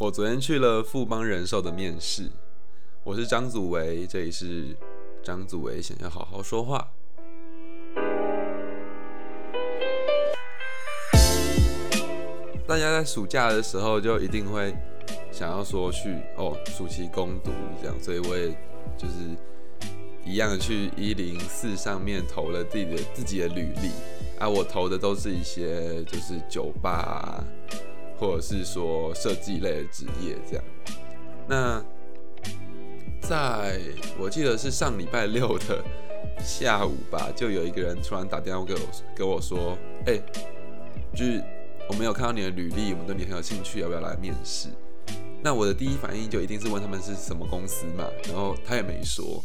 我昨天去了富邦人寿的面试，我是张祖维，这里是张祖维想要好好说话。大家在暑假的时候就一定会想要说去哦，暑期攻读这样，所以我也就是一样去一零四上面投了自己的自己的履历啊，我投的都是一些就是酒吧。或者是说设计类的职业这样，那在我记得是上礼拜六的下午吧，就有一个人突然打电话给我，跟我说：“哎，就是我没有看到你的履历，我们对你很有兴趣，要不要来面试？”那我的第一反应就一定是问他们是什么公司嘛，然后他也没说，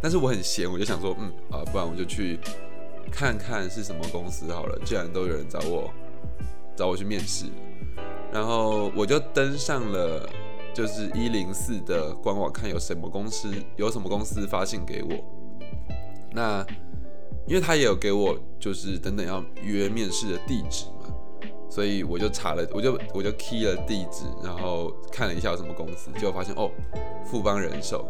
但是我很闲，我就想说，嗯啊，不然我就去看看是什么公司好了，既然都有人找我。找我去面试，然后我就登上了就是一零四的官网，看有什么公司有什么公司发信给我。那因为他也有给我就是等等要约面试的地址嘛，所以我就查了，我就我就 key 了地址，然后看了一下有什么公司，结果发现哦，富邦人寿，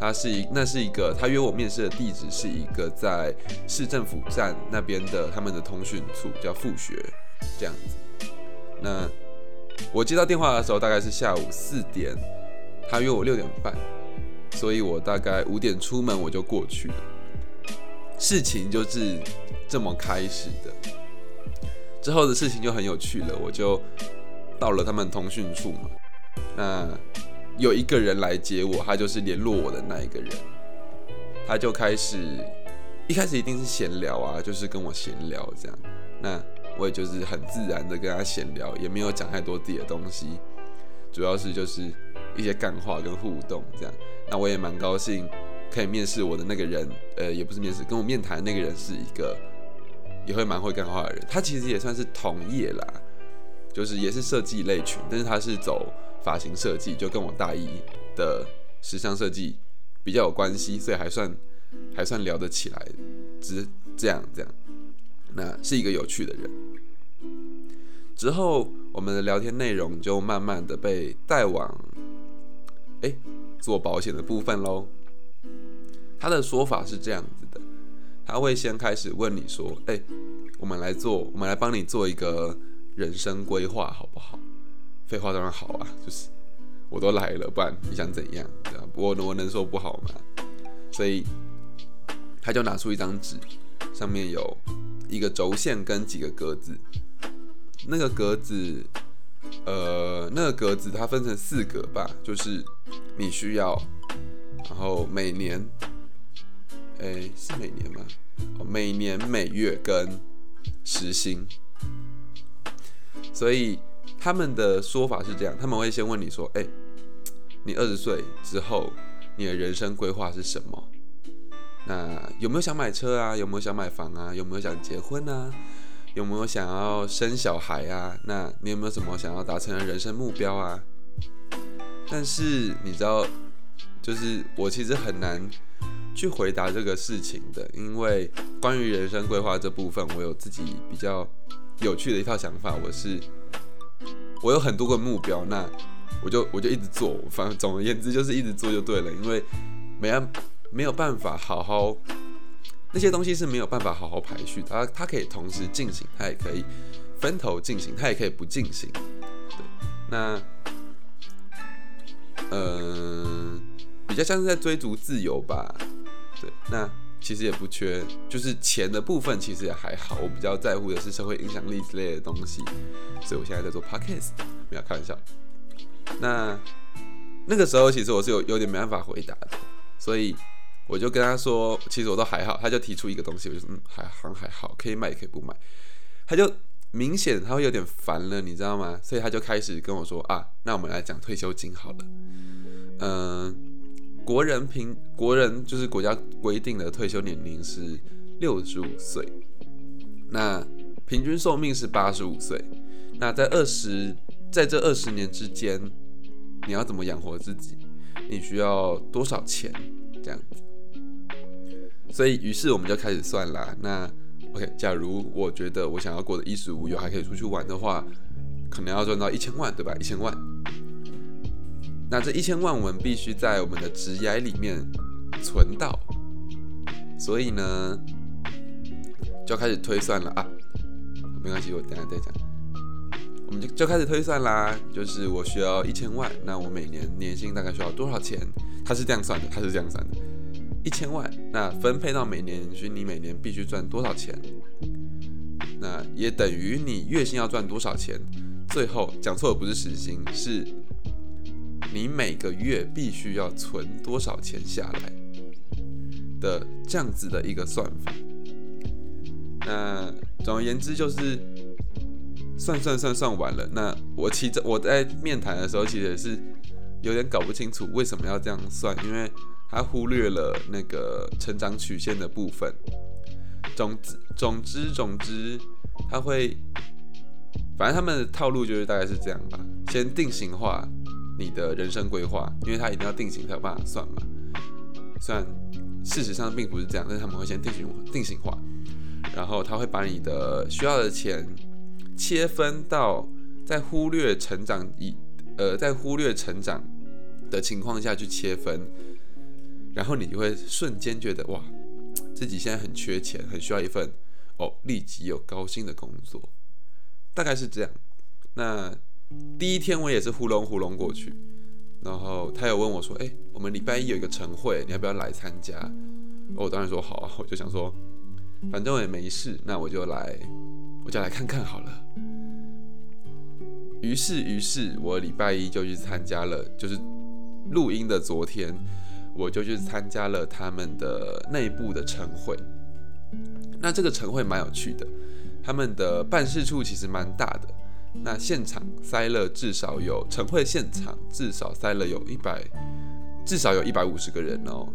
他是一那是一个他约我面试的地址是一个在市政府站那边的他们的通讯处叫富学。这样子，那我接到电话的时候大概是下午四点，他约我六点半，所以我大概五点出门我就过去了。事情就是这么开始的，之后的事情就很有趣了。我就到了他们通讯处嘛，那有一个人来接我，他就是联络我的那一个人，他就开始一开始一定是闲聊啊，就是跟我闲聊这样，那。我也就是很自然的跟他闲聊，也没有讲太多自己的东西，主要是就是一些干话跟互动这样。那我也蛮高兴可以面试我的那个人，呃，也不是面试，跟我面谈那个人是一个也会蛮会干话的人。他其实也算是同业啦，就是也是设计类群，但是他是走发型设计，就跟我大一的时尚设计比较有关系，所以还算还算聊得起来，只这样这样。那是一个有趣的人。之后，我们的聊天内容就慢慢的被带往，哎，做保险的部分喽。他的说法是这样子的，他会先开始问你说，哎，我们来做，我们来帮你做一个人生规划，好不好？废话当然好啊，就是我都来了，不然你想怎样？我我能说不好吗？所以他就拿出一张纸，上面有一个轴线跟几个格子。那个格子，呃，那个格子它分成四格吧，就是你需要，然后每年，哎，是每年吗？哦，每年、每月跟时薪。所以他们的说法是这样，他们会先问你说，哎，你二十岁之后，你的人生规划是什么？那有没有想买车啊？有没有想买房啊？有没有想结婚啊？有没有想要生小孩啊？那你有没有什么想要达成的人生目标啊？但是你知道，就是我其实很难去回答这个事情的，因为关于人生规划这部分，我有自己比较有趣的一套想法。我是我有很多个目标，那我就我就一直做，反正总而言之就是一直做就对了，因为没办没有办法好好。那些东西是没有办法好好排序，它它可以同时进行，它也可以分头进行，它也可以不进行。对，那嗯，比较像是在追逐自由吧。对，那其实也不缺，就是钱的部分其实也还好。我比较在乎的是社会影响力之类的东西，所以我现在在做 podcast，没有开玩笑。那那个时候其实我是有有点没办法回答的，所以。我就跟他说，其实我都还好。他就提出一个东西，我就说，嗯，还好还好，可以买也可以不买。他就明显他会有点烦了，你知道吗？所以他就开始跟我说啊，那我们来讲退休金好了。嗯，国人平国人就是国家规定的退休年龄是六十五岁，那平均寿命是八十五岁。那在二十在这二十年之间，你要怎么养活自己？你需要多少钱？这样子。所以，于是我们就开始算啦。那 OK，假如我觉得我想要过得衣食无忧，还可以出去玩的话，可能要赚到一千万，对吧？一千万。那这一千万我们必须在我们的职涯里面存到，所以呢，就开始推算了啊。没关系，我等下再讲。我们就就开始推算啦，就是我需要一千万，那我每年年薪大概需要多少钱？他是这样算的，他是这样算的，一千万，那分配到每年年薪，你每年必须赚多少钱？那也等于你月薪要赚多少钱？最后讲错的不是时薪，是。你每个月必须要存多少钱下来的这样子的一个算法。那总而言之就是算算算算完了。那我其实我在面谈的时候其实也是有点搞不清楚为什么要这样算，因为他忽略了那个成长曲线的部分。总之总之总之，他会反正他们的套路就是大概是这样吧，先定型化。你的人生规划，因为他一定要定型才有办法算嘛。虽然事实上并不是这样，但是他们会先定型定型化，然后他会把你的需要的钱切分到在忽略成长以呃在忽略成长的情况下去切分，然后你就会瞬间觉得哇，自己现在很缺钱，很需要一份哦立即有高薪的工作，大概是这样。那。第一天我也是糊弄糊弄过去，然后他有问我说：“哎，我们礼拜一有一个晨会，你要不要来参加？”我当然说好啊，我就想说，反正我也没事，那我就来，我就来看看好了。于是，于是我礼拜一就去参加了，就是录音的昨天，我就去参加了他们的内部的晨会。那这个晨会蛮有趣的，他们的办事处其实蛮大的。那现场塞了至少有晨会现场至少塞了有一百，至少有一百五十个人哦，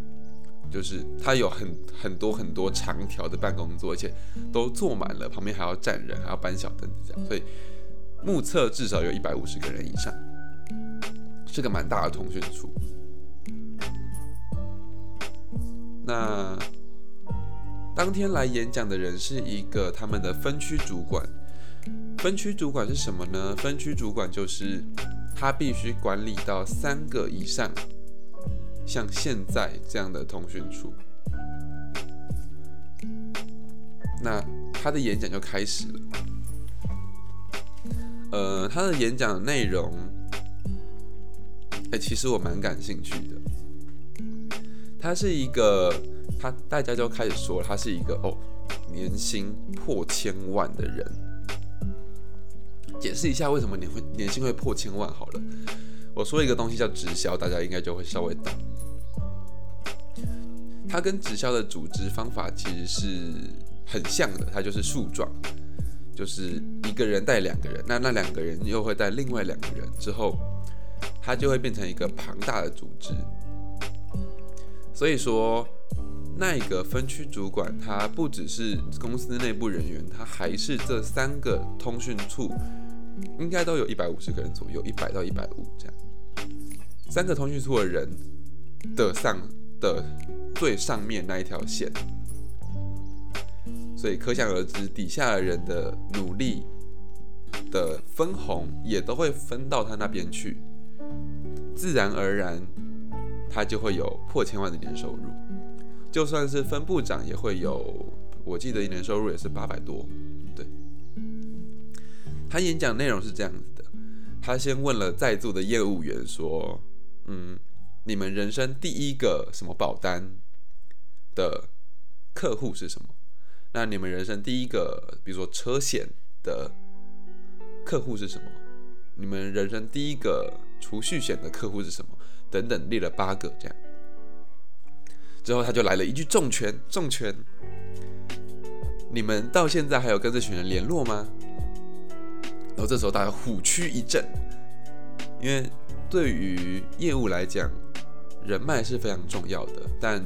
就是他有很很多很多长条的办公桌，而且都坐满了，旁边还要站人，还要搬小凳子这样，所以目测至少有一百五十个人以上，是个蛮大的通讯处。那当天来演讲的人是一个他们的分区主管。分区主管是什么呢？分区主管就是他必须管理到三个以上，像现在这样的通讯处。那他的演讲就开始了。呃，他的演讲内容，哎，其实我蛮感兴趣的。他是一个，他大家就开始说他是一个哦，年薪破千万的人。解释一下为什么年会年薪会破千万好了，我说一个东西叫直销，大家应该就会稍微懂。它跟直销的组织方法其实是很像的，它就是树状，就是一个人带两个人，那那两个人又会带另外两个人，之后它就会变成一个庞大的组织。所以说，那个分区主管他不只是公司内部人员，他还是这三个通讯处。应该都有一百五十个人左右，一百到一百五这样。三个通讯处的人的上的最上面那一条线，所以可想而知，底下的人的努力的分红也都会分到他那边去，自然而然他就会有破千万的年收入。就算是分部长也会有，我记得一年收入也是八百多。对他演讲内容是这样子的，他先问了在座的业务员说：“嗯，你们人生第一个什么保单的客户是什么？那你们人生第一个，比如说车险的客户是什么？你们人生第一个储蓄险的客户是什么？等等，列了八个这样。之后他就来了一句重拳，重拳，你们到现在还有跟这群人联络吗？”然后这时候大家虎躯一震，因为对于业务来讲，人脉是非常重要的。但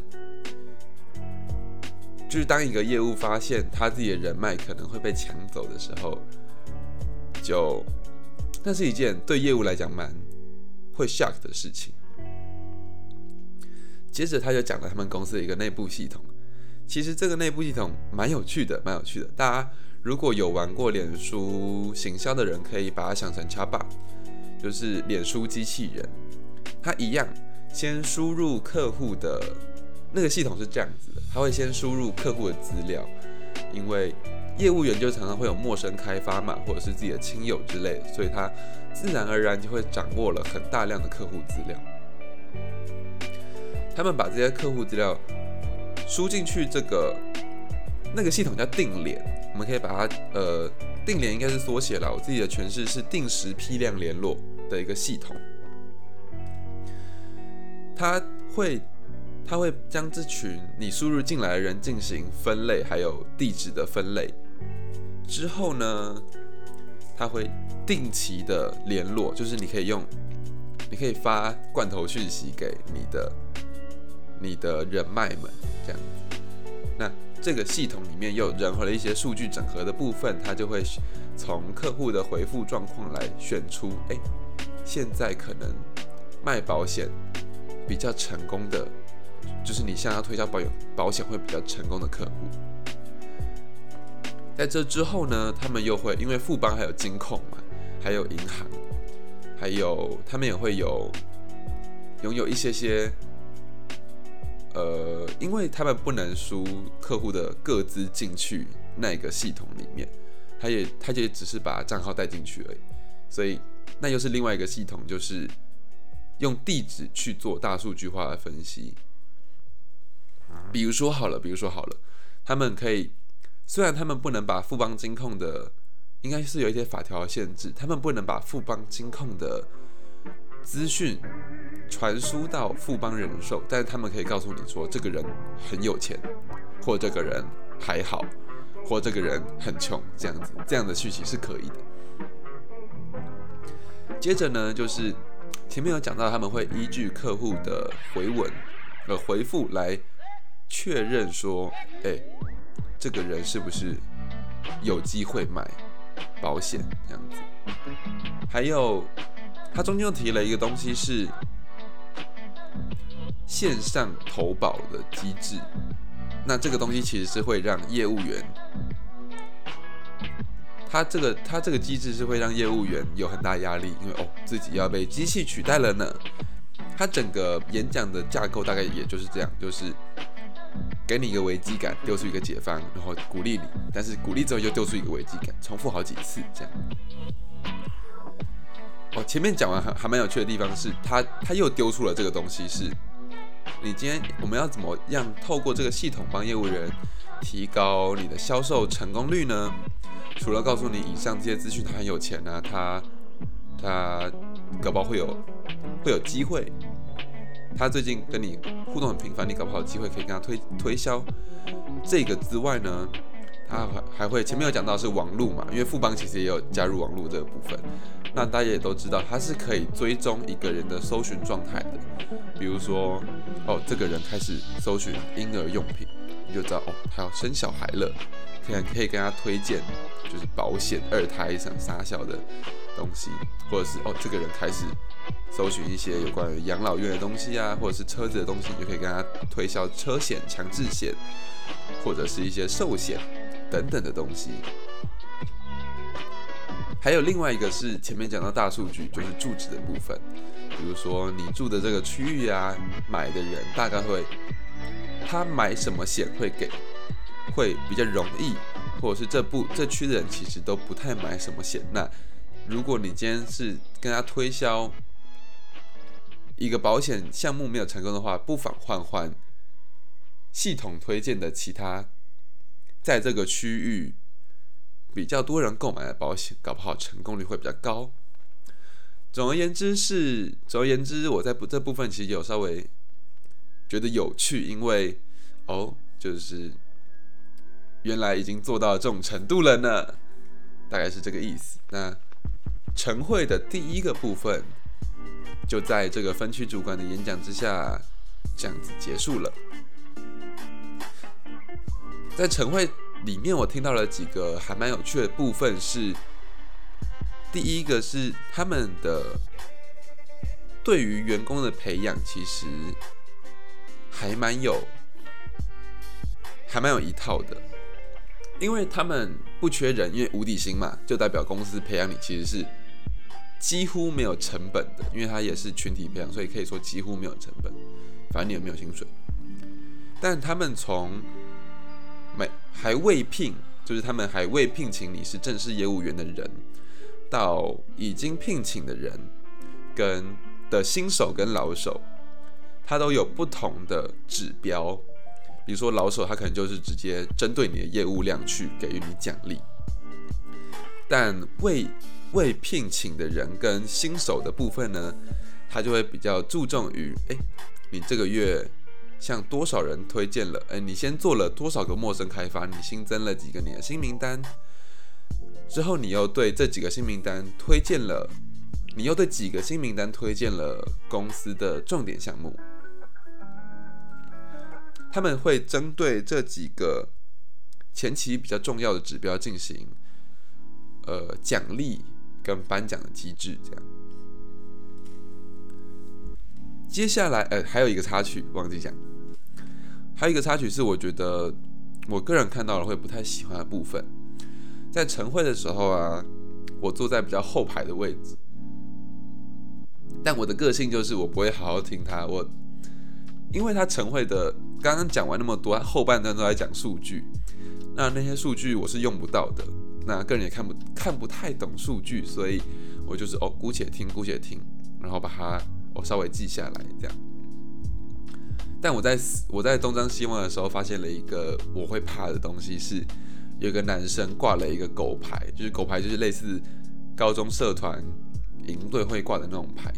就是当一个业务发现他自己的人脉可能会被抢走的时候，就那是一件对业务来讲蛮会 shock 的事情。接着他就讲了他们公司的一个内部系统，其实这个内部系统蛮有趣的，蛮有趣的。大家如果有玩过脸书行销的人，可以把它想成 c h a b a 就是脸书机器人。它一样，先输入客户的那个系统是这样子的，它会先输入客户的资料，因为业务员就常常会有陌生开发嘛，或者是自己的亲友之类，所以他自然而然就会掌握了很大量的客户资料。他们把这些客户资料输进去，这个那个系统叫定联，我们可以把它呃定联应该是缩写了，我自己的诠释是定时批量联络的一个系统。它会它会将这群你输入进来的人进行分类，还有地址的分类之后呢，它会定期的联络，就是你可以用你可以发罐头讯息给你的。你的人脉们这样，那这个系统里面又融合了一些数据整合的部分，它就会从客户的回复状况来选出，哎，现在可能卖保险比较成功的，就是你向他推销保险保险会比较成功的客户。在这之后呢，他们又会因为富邦还有金控嘛，还有银行，还有他们也会有拥有一些些。呃，因为他们不能输客户的个资进去那个系统里面，他也他也只是把账号带进去而已，所以那又是另外一个系统，就是用地址去做大数据化的分析。比如说好了，比如说好了，他们可以虽然他们不能把富邦金控的，应该是有一些法条限制，他们不能把富邦金控的资讯。传输到富邦人寿，但是他们可以告诉你说，这个人很有钱，或这个人还好，或这个人很穷，这样子，这样的讯息是可以的。接着呢，就是前面有讲到，他们会依据客户的回文呃回复来确认说，哎，这个人是不是有机会买保险这样子。还有，他中间又提了一个东西是。线上投保的机制，那这个东西其实是会让业务员，他这个他这个机制是会让业务员有很大压力，因为哦自己要被机器取代了呢。他整个演讲的架构大概也就是这样，就是给你一个危机感，丢出一个解方，然后鼓励你，但是鼓励之后又丢出一个危机感，重复好几次这样。哦，前面讲完还还蛮有趣的地方是，他他又丢出了这个东西是。你今天我们要怎么样透过这个系统帮业务员提高你的销售成功率呢？除了告诉你以上这些资讯，他很有钱啊，他他搞不好会有会有机会，他最近跟你互动很频繁，你搞不好有机会可以跟他推推销。这个之外呢，他还还会前面有讲到是网络嘛，因为富邦其实也有加入网络这个部分。那大家也都知道，它是可以追踪一个人的搜寻状态的。比如说，哦，这个人开始搜寻婴儿用品，你就知道哦，他要生小孩了，可以可以跟他推荐，就是保险、二胎什么傻小的东西，或者是哦，这个人开始搜寻一些有关于养老院的东西啊，或者是车子的东西，你就可以跟他推销车险、强制险，或者是一些寿险等等的东西。还有另外一个是前面讲到大数据，就是住址的部分。比如说你住的这个区域啊，买的人大概会，他买什么险会给，会比较容易，或者是这部这区的人其实都不太买什么险。那如果你今天是跟他推销一个保险项目没有成功的话，不妨换换系统推荐的其他，在这个区域。比较多人购买的保险，搞不好成功率会比较高。总而言之是，总而言之，我在这部分其实有稍微觉得有趣，因为哦，就是原来已经做到这种程度了呢，大概是这个意思。那晨会的第一个部分就在这个分区主管的演讲之下，这样子结束了。在晨会。里面我听到了几个还蛮有趣的部分，是第一个是他们的对于员工的培养，其实还蛮有还蛮有一套的。因为他们不缺人，因为无底薪嘛，就代表公司培养你其实是几乎没有成本的，因为它也是群体培养，所以可以说几乎没有成本，反正你也没有薪水。但他们从没还未聘，就是他们还未聘请你是正式业务员的人，到已经聘请的人跟的新手跟老手，他都有不同的指标。比如说老手，他可能就是直接针对你的业务量去给予你奖励，但未未聘请的人跟新手的部分呢，他就会比较注重于，哎，你这个月向多少人推荐了？哎，你先做了多少个陌生开发？你新增了几个你的新名单？之后你又对这几个新名单推荐了，你又对几个新名单推荐了公司的重点项目？他们会针对这几个前期比较重要的指标进行呃奖励跟颁奖的机制，这样。接下来呃还有一个插曲忘记讲，还有一个插曲是我觉得我个人看到了会不太喜欢的部分，在晨会的时候啊，我坐在比较后排的位置，但我的个性就是我不会好好听他，我因为他晨会的。刚刚讲完那么多，后半段都在讲数据，那那些数据我是用不到的，那个人也看不看不太懂数据，所以我就是哦，姑且听，姑且听，然后把它我稍微记下来这样。但我在我在东张西望的时候，发现了一个我会怕的东西，是有个男生挂了一个狗牌，就是狗牌就是类似高中社团营队会挂的那种牌，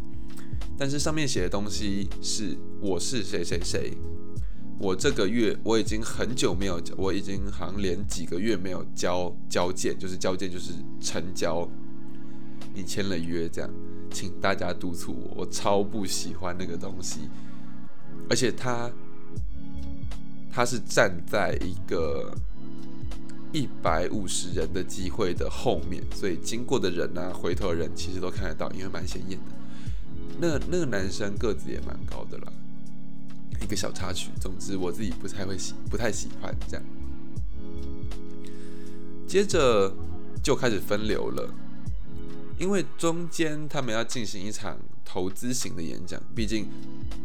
但是上面写的东西是我是谁谁谁。我这个月我已经很久没有，我已经好像连几个月没有交交件，就是交件就是成交，你签了约这样，请大家督促我，我超不喜欢那个东西，而且他他是站在一个一百五十人的机会的后面，所以经过的人啊，回头人其实都看得到，因为蛮显眼的。那那个男生个子也蛮高的啦。一个小插曲，总之我自己不太会喜，不太喜欢这样。接着就开始分流了，因为中间他们要进行一场投资型的演讲，毕竟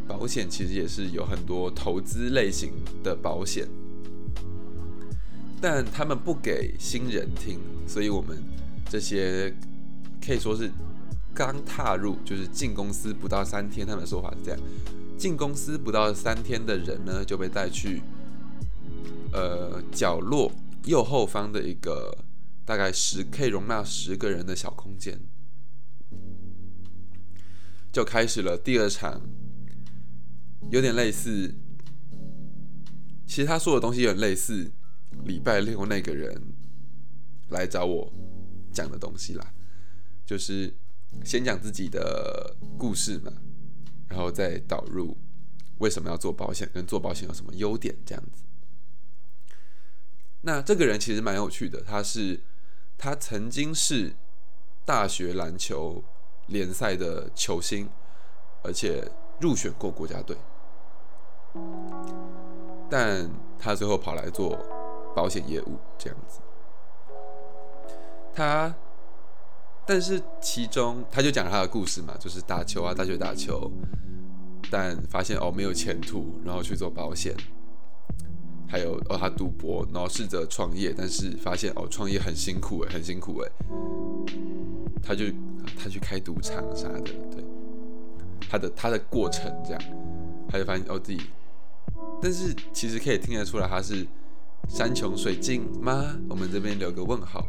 保险其实也是有很多投资类型的保险，但他们不给新人听，所以我们这些可以说是刚踏入，就是进公司不到三天，他们的说法是这样。进公司不到三天的人呢，就被带去呃角落右后方的一个大概十可以容纳十个人的小空间，就开始了第二场，有点类似，其实他说的东西有点类似礼拜六那个人来找我讲的东西啦，就是先讲自己的故事嘛。然后再导入为什么要做保险，跟做保险有什么优点这样子。那这个人其实蛮有趣的，他是他曾经是大学篮球联赛的球星，而且入选过国家队，但他最后跑来做保险业务这样子。他。但是其中他就讲他的故事嘛，就是打球啊，大学打球，但发现哦没有前途，然后去做保险，还有哦他赌博，然后试着创业，但是发现哦创业很辛苦诶，很辛苦诶。他就他去开赌场啥的，对，他的他的过程这样，他就发现哦自己，但是其实可以听得出来他是山穷水尽吗？我们这边留个问号。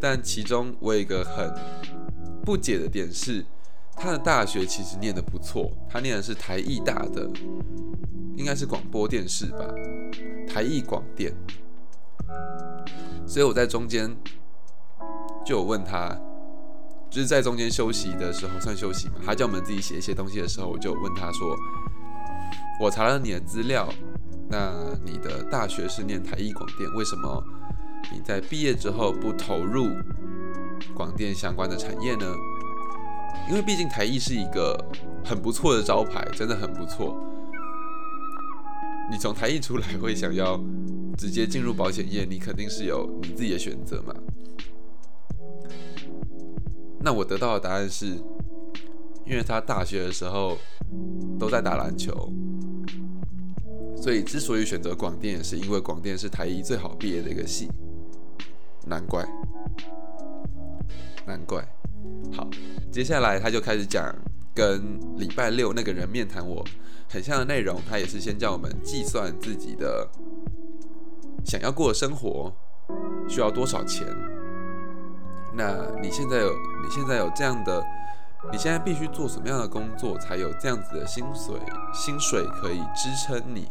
但其中我有一个很不解的点是，他的大学其实念的不错，他念的是台艺大的，应该是广播电视吧，台艺广电。所以我在中间就有问他，就是在中间休息的时候算休息嘛，他叫我们自己写一些东西的时候，我就问他说：“我查了你的资料，那你的大学是念台艺广电，为什么？”你在毕业之后不投入广电相关的产业呢？因为毕竟台艺是一个很不错的招牌，真的很不错。你从台艺出来会想要直接进入保险业，你肯定是有你自己的选择嘛。那我得到的答案是，因为他大学的时候都在打篮球，所以之所以选择广电，是因为广电是台艺最好毕业的一个系。难怪，难怪。好，接下来他就开始讲跟礼拜六那个人面谈我很像的内容。他也是先叫我们计算自己的想要过的生活需要多少钱。那你现在有你现在有这样的，你现在必须做什么样的工作才有这样子的薪水？薪水可以支撑你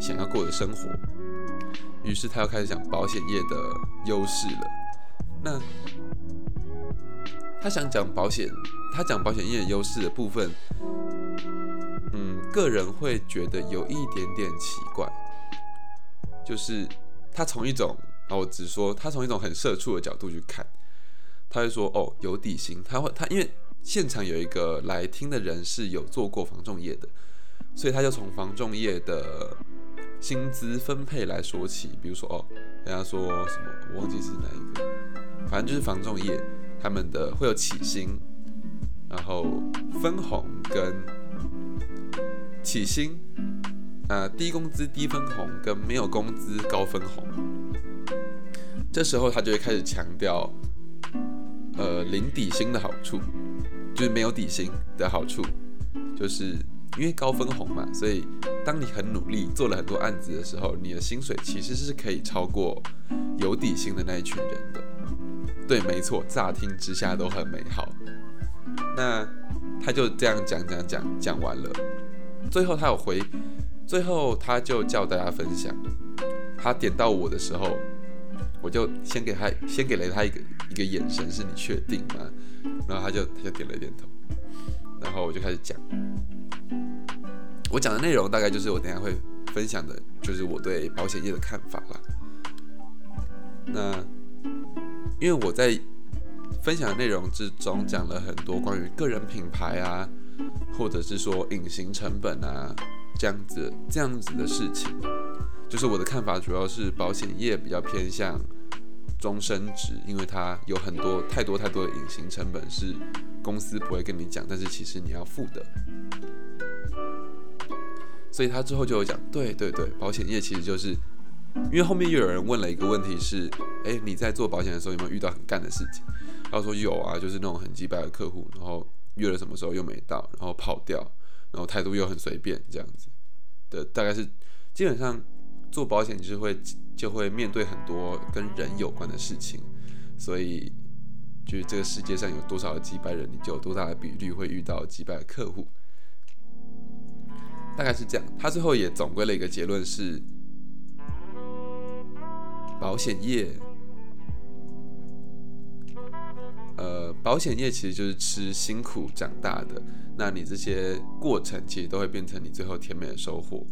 想要过的生活。于是他又开始讲保险业的优势了。那他想讲保险，他讲保险业优势的部分，嗯，个人会觉得有一点点奇怪，就是他从一种啊，我只说他从一种很社畜的角度去看。他会说：“哦，有底薪。他会他因为现场有一个来听的人是有做过防重业的，所以他就从防重业的薪资分配来说起。比如说，哦，人家说什么，我忘记是哪一个，反正就是防重业他们的会有起薪，然后分红跟起薪，呃，低工资低分红跟没有工资高分红。这时候他就会开始强调。”呃，零底薪的好处就是没有底薪的好处，就是因为高分红嘛，所以当你很努力做了很多案子的时候，你的薪水其实是可以超过有底薪的那一群人的。对，没错，乍听之下都很美好。那他就这样讲讲讲讲完了，最后他有回，最后他就叫大家分享。他点到我的时候，我就先给他，先给了他一个。一个眼神是你确定吗？然后他就他就点了点头，然后我就开始讲，我讲的内容大概就是我等下会分享的，就是我对保险业的看法了。那因为我在分享的内容之中讲了很多关于个人品牌啊，或者是说隐形成本啊这样子这样子的事情，就是我的看法主要是保险业比较偏向。终身值，因为它有很多太多太多的隐形成本是公司不会跟你讲，但是其实你要付的。所以他之后就有讲，对对对，保险业其实就是，因为后面又有人问了一个问题是，哎，你在做保险的时候有没有遇到很干的事情？他说有啊，就是那种很击败的客户，然后约了什么时候又没到，然后跑掉，然后态度又很随便这样子的，大概是基本上做保险就是会。就会面对很多跟人有关的事情，所以就是这个世界上有多少的击败人，你就有多大的比率会遇到几百个客户，大概是这样。他最后也总归了一个结论是，保险业，呃，保险业其实就是吃辛苦长大的，那你这些过程其实都会变成你最后甜美的收获，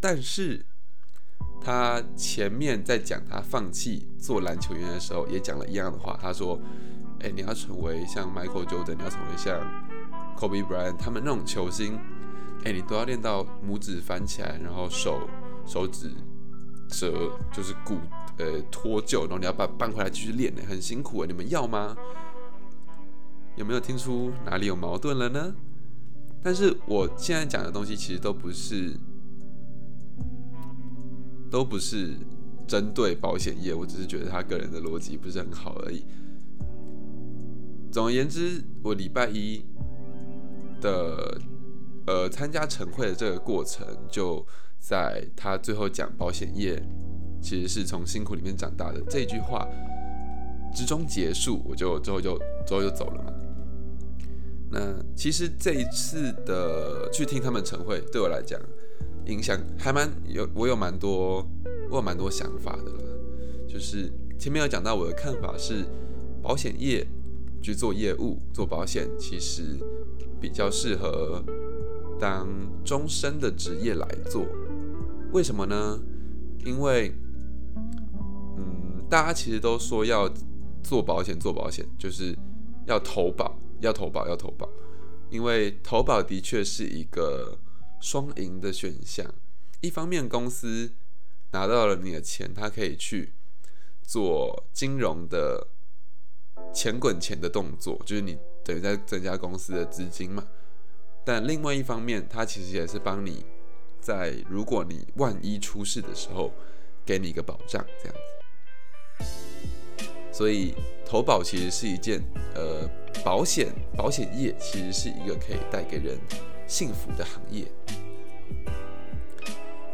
但是。他前面在讲他放弃做篮球员的时候，也讲了一样的话。他说：“哎，你要成为像 Michael Jordan，你要成为像 Kobe Bryant 他们那种球星，哎，你都要练到拇指翻起来，然后手手指折，就是骨呃脱臼，然后你要把搬回来继续练呢，很辛苦啊。你们要吗？有没有听出哪里有矛盾了呢？但是我现在讲的东西其实都不是。”都不是针对保险业，我只是觉得他个人的逻辑不是很好而已。总而言之，我礼拜一的呃参加晨会的这个过程，就在他最后讲保险业其实是从辛苦里面长大的这句话之中结束，我就之后就之后就走了嘛。那其实这一次的去听他们晨会，对我来讲。影响还蛮有，我有蛮多，我有蛮多想法的了。就是前面有讲到我的看法是，保险业去做业务做保险，其实比较适合当终身的职业来做。为什么呢？因为，嗯，大家其实都说要做保险做保险，就是要投保要投保要投保，因为投保的确是一个。双赢的选项。一方面，公司拿到了你的钱，它可以去做金融的钱滚钱的动作，就是你等于在增加公司的资金嘛。但另外一方面，它其实也是帮你在如果你万一出事的时候，给你一个保障，这样子。所以投保其实是一件呃保险保险业其实是一个可以带给人幸福的行业。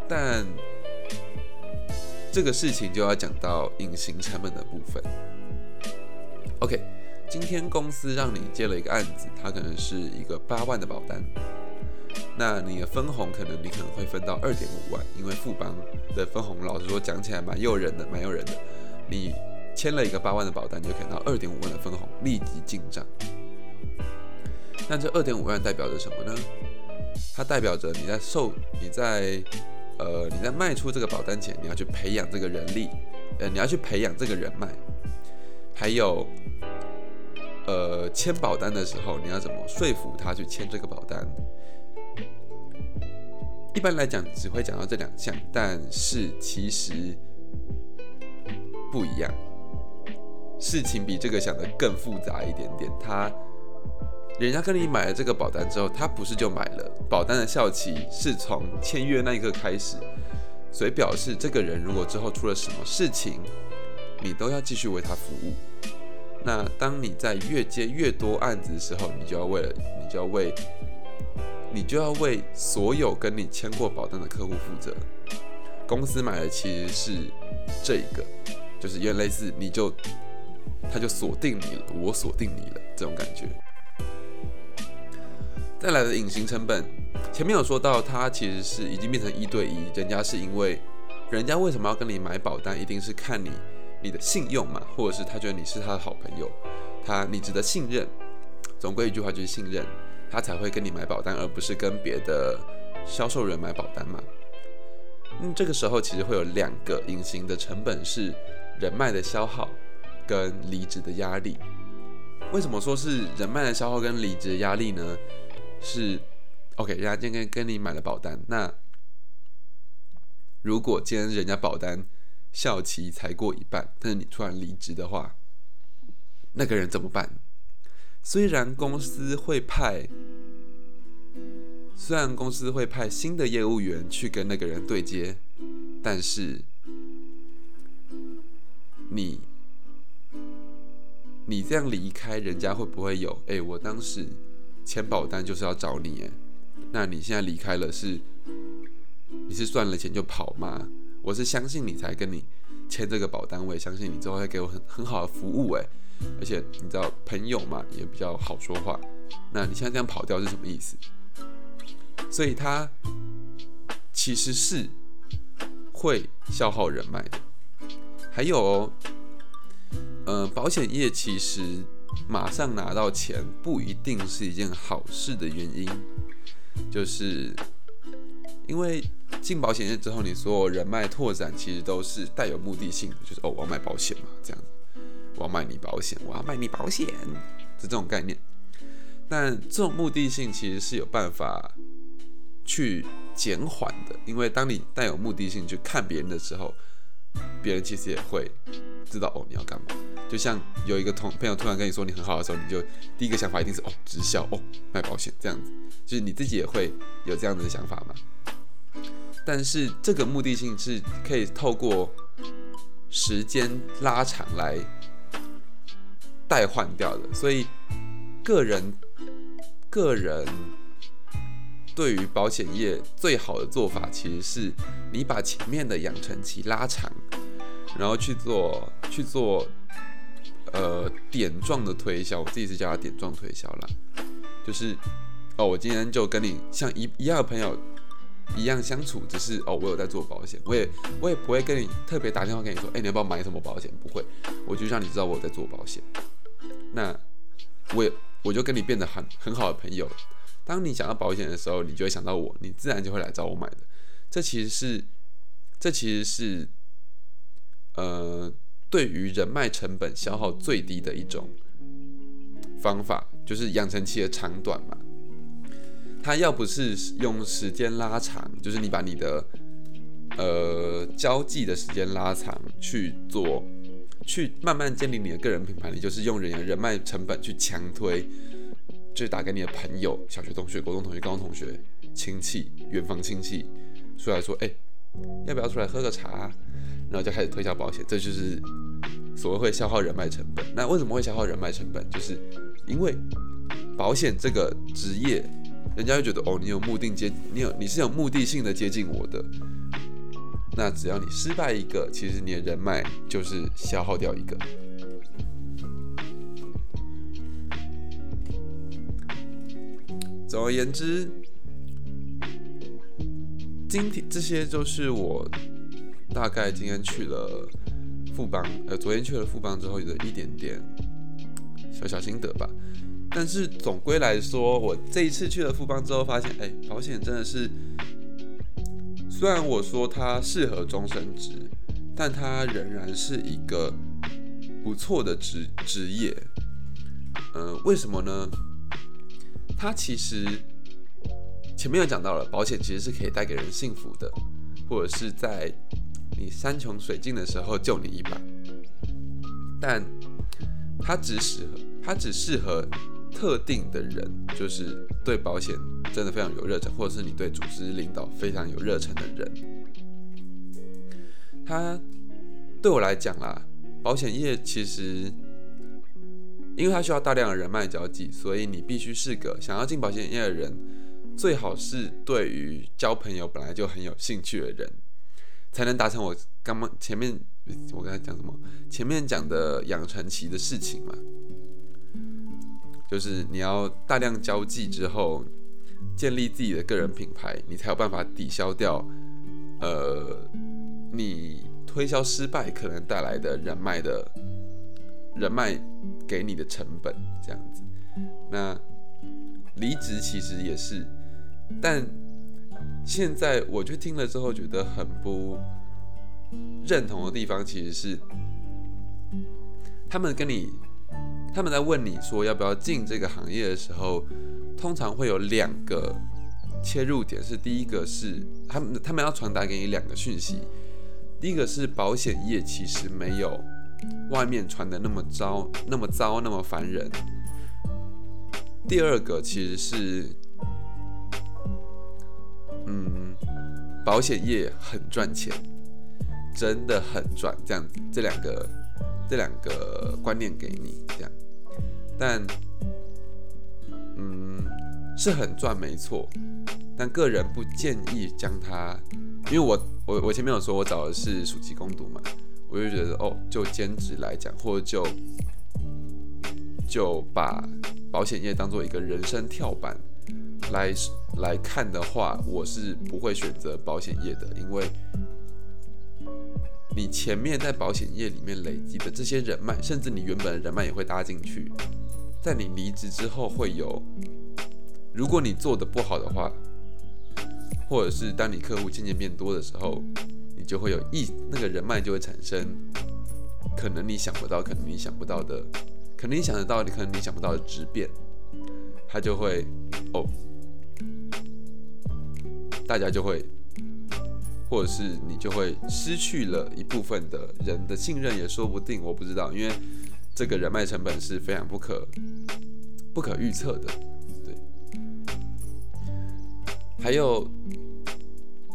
但这个事情就要讲到隐形成本的部分。OK，今天公司让你接了一个案子，它可能是一个八万的保单，那你的分红可能你可能会分到二点五万，因为富邦的分红老实说讲起来蛮诱人的，蛮诱人的。你签了一个八万的保单，就可以拿二点五万的分红立即进账。那这二点五万代表着什么呢？它代表着你在受你在呃，你在卖出这个保单前，你要去培养这个人力，呃，你要去培养这个人脉，还有，呃，签保单的时候，你要怎么说服他去签这个保单？一般来讲，只会讲到这两项，但是其实不一样，事情比这个想的更复杂一点点，他。人家跟你买了这个保单之后，他不是就买了？保单的效期是从签约那一刻开始，所以表示这个人如果之后出了什么事情，你都要继续为他服务。那当你在越接越多案子的时候，你就要为了，你就要为，你就要为所有跟你签过保单的客户负责。公司买的其实是这个，就是有点类似你就，他就锁定你了，我锁定你了这种感觉。再来的隐形成本，前面有说到，它其实是已经变成一对一。人家是因为，人家为什么要跟你买保单？一定是看你你的信用嘛，或者是他觉得你是他的好朋友，他你值得信任。总归一句话就是信任，他才会跟你买保单，而不是跟别的销售人买保单嘛。嗯，这个时候其实会有两个隐形的成本，是人脉的消耗跟离职的压力。为什么说是人脉的消耗跟离职的压力呢？是，OK，人家今天跟你买了保单，那如果今天人家保单效期才过一半，但是你突然离职的话，那个人怎么办？虽然公司会派，虽然公司会派新的业务员去跟那个人对接，但是你你这样离开，人家会不会有？哎，我当时。签保单就是要找你哎，那你现在离开了是？你是赚了钱就跑吗？我是相信你才跟你签这个保单，我也相信你之后会给我很很好的服务哎，而且你知道朋友嘛也比较好说话，那你现在这样跑掉是什么意思？所以它其实是会消耗人脉的。还有哦，呃，保险业其实。马上拿到钱不一定是一件好事的原因，就是因为进保险业之后，你所有人脉拓展其实都是带有目的性的，就是哦，我要买保险嘛，这样子，我要卖你保险，我要卖你保险，是这种概念。但这种目的性其实是有办法去减缓的，因为当你带有目的性去看别人的时候，别人其实也会知道哦，你要干嘛。就像有一个同朋友突然跟你说你很好的时候，你就第一个想法一定是哦直销哦卖保险这样子，就是你自己也会有这样子的想法吗？但是这个目的性是可以透过时间拉长来代换掉的，所以个人个人对于保险业最好的做法，其实是你把前面的养成期拉长，然后去做去做。呃，点状的推销，我自己是叫它点状推销啦。就是哦，我今天就跟你像一一样的朋友一样相处，只是哦，我有在做保险，我也我也不会跟你特别打电话跟你说，哎，你要不要买什么保险？不会，我就让你知道我在做保险。那我也我就跟你变得很很好的朋友。当你想要保险的时候，你就会想到我，你自然就会来找我买的。这其实是，这其实是，呃。对于人脉成本消耗最低的一种方法，就是养成期的长短嘛。他要不是用时间拉长，就是你把你的呃交际的时间拉长去做，去慢慢建立你的个人品牌，你就是用人的人脉成本去强推，就是打给你的朋友、小学同学、国中同学、高中同学、亲戚、远房亲戚，出来说，哎，要不要出来喝个茶？然后就开始推销保险，这就是所谓会消耗人脉成本。那为什么会消耗人脉成本？就是因为保险这个职业。人家会觉得哦，你有目的接，你有你是有目的性的接近我的。那只要你失败一个，其实你的人脉就是消耗掉一个。总而言之，今天这些就是我大概今天去了富邦，呃，昨天去了富邦之后的一点点小小心得吧。但是总归来说，我这一次去了富邦之后，发现，哎，保险真的是，虽然我说它适合终身职，但它仍然是一个不错的职职业。嗯，为什么呢？它其实前面有讲到了，保险其实是可以带给人幸福的，或者是在你山穷水尽的时候救你一把。但它只适合，它只适合。特定的人，就是对保险真的非常有热忱，或者是你对组织领导非常有热忱的人。他对我来讲啦，保险业其实，因为它需要大量的人脉交际，所以你必须是个想要进保险业的人，最好是对于交朋友本来就很有兴趣的人，才能达成我刚刚前面我刚才讲什么？前面讲的养成期的事情嘛。就是你要大量交际之后，建立自己的个人品牌，你才有办法抵消掉，呃，你推销失败可能带来的人脉的，人脉给你的成本这样子。那离职其实也是，但现在我就听了之后觉得很不认同的地方，其实是他们跟你。他们在问你说要不要进这个行业的时候，通常会有两个切入点，是第一个是他们他们要传达给你两个讯息，第一个是保险业其实没有外面传的那么糟那么糟那么烦人，第二个其实是嗯保险业很赚钱，真的很赚，这样子这两个。这两个观念给你，这样，但，嗯，是很赚没错，但个人不建议将它，因为我我我前面有说我找的是暑期攻读嘛，我就觉得哦，就兼职来讲，或者就就把保险业当做一个人生跳板来来看的话，我是不会选择保险业的，因为。你前面在保险业里面累积的这些人脉，甚至你原本的人脉也会搭进去，在你离职之后会有，如果你做的不好的话，或者是当你客户渐渐变多的时候，你就会有一那个人脉就会产生，可能你想不到，可能你想不到的，可能你想得到，你可能你想不到的质变，它就会哦，大家就会。或者是你就会失去了一部分的人的信任，也说不定，我不知道，因为这个人脉成本是非常不可不可预测的，对。还有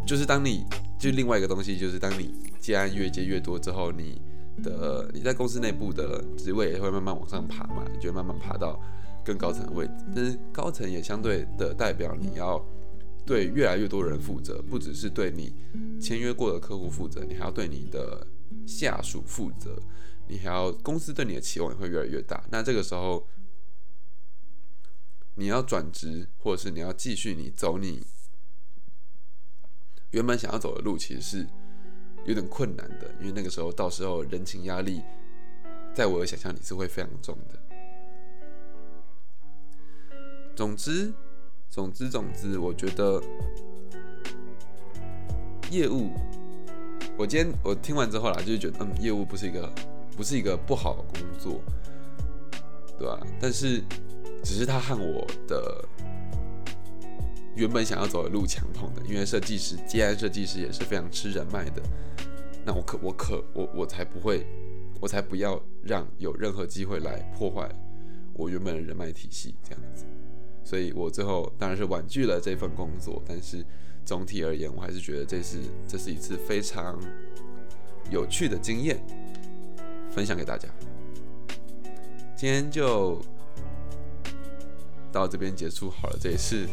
就是当你就另外一个东西，就是当你接案越接越多之后，你的你在公司内部的职位也会慢慢往上爬嘛，就会慢慢爬到更高层的位置，但是高层也相对的代表你要。对越来越多人负责，不只是对你签约过的客户负责，你还要对你的下属负责，你还要公司对你的期望也会越来越大。那这个时候，你要转职，或者是你要继续你走你原本想要走的路，其实是有点困难的，因为那个时候到时候人情压力，在我的想象里是会非常重的。总之。总之，总之，我觉得业务，我今天我听完之后啦，就是觉得，嗯，业务不是一个，不是一个不好的工作，对吧？但是，只是他和我的原本想要走的路抢通的，因为设计师、接案设计师也是非常吃人脉的。那我可我可我我才不会，我才不要让有任何机会来破坏我原本的人脉体系这样子。所以我最后当然是婉拒了这份工作，但是总体而言，我还是觉得这是这是一次非常有趣的经验，分享给大家。今天就到这边结束好了，这也是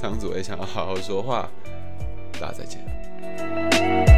张祖也想要好好说话，大家再见。